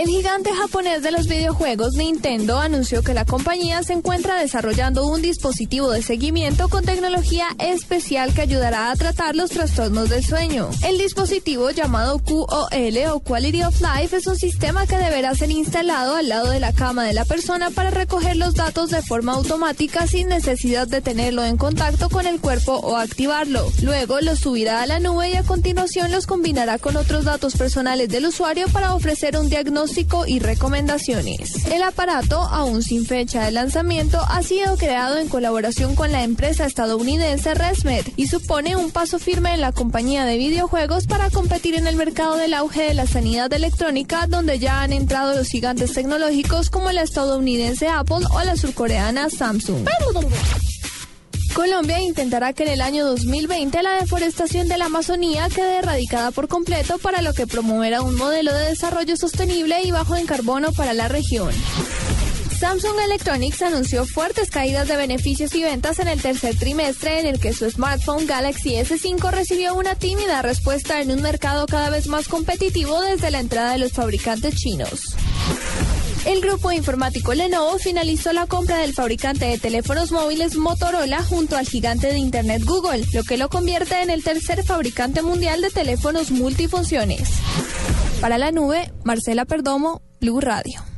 El gigante japonés de los videojuegos Nintendo anunció que la compañía se encuentra desarrollando un dispositivo de seguimiento con tecnología especial que ayudará a tratar los trastornos del sueño. El dispositivo llamado QOL o Quality of Life es un sistema que deberá ser instalado al lado de la cama de la persona para recoger los datos de forma automática sin necesidad de tenerlo en contacto con el cuerpo o activarlo. Luego lo subirá a la nube y a continuación los combinará con otros datos personales del usuario para ofrecer un y recomendaciones. El aparato, aún sin fecha de lanzamiento, ha sido creado en colaboración con la empresa estadounidense ResMed y supone un paso firme en la compañía de videojuegos para competir en el mercado del auge de la sanidad electrónica, donde ya han entrado los gigantes tecnológicos como la estadounidense Apple o la surcoreana Samsung. Colombia intentará que en el año 2020 la deforestación de la Amazonía quede erradicada por completo, para lo que promoverá un modelo de desarrollo sostenible y bajo en carbono para la región. Samsung Electronics anunció fuertes caídas de beneficios y ventas en el tercer trimestre en el que su smartphone Galaxy S5 recibió una tímida respuesta en un mercado cada vez más competitivo desde la entrada de los fabricantes chinos. El grupo informático Lenovo finalizó la compra del fabricante de teléfonos móviles Motorola junto al gigante de Internet Google, lo que lo convierte en el tercer fabricante mundial de teléfonos multifunciones. Para la nube, Marcela Perdomo, Blue Radio.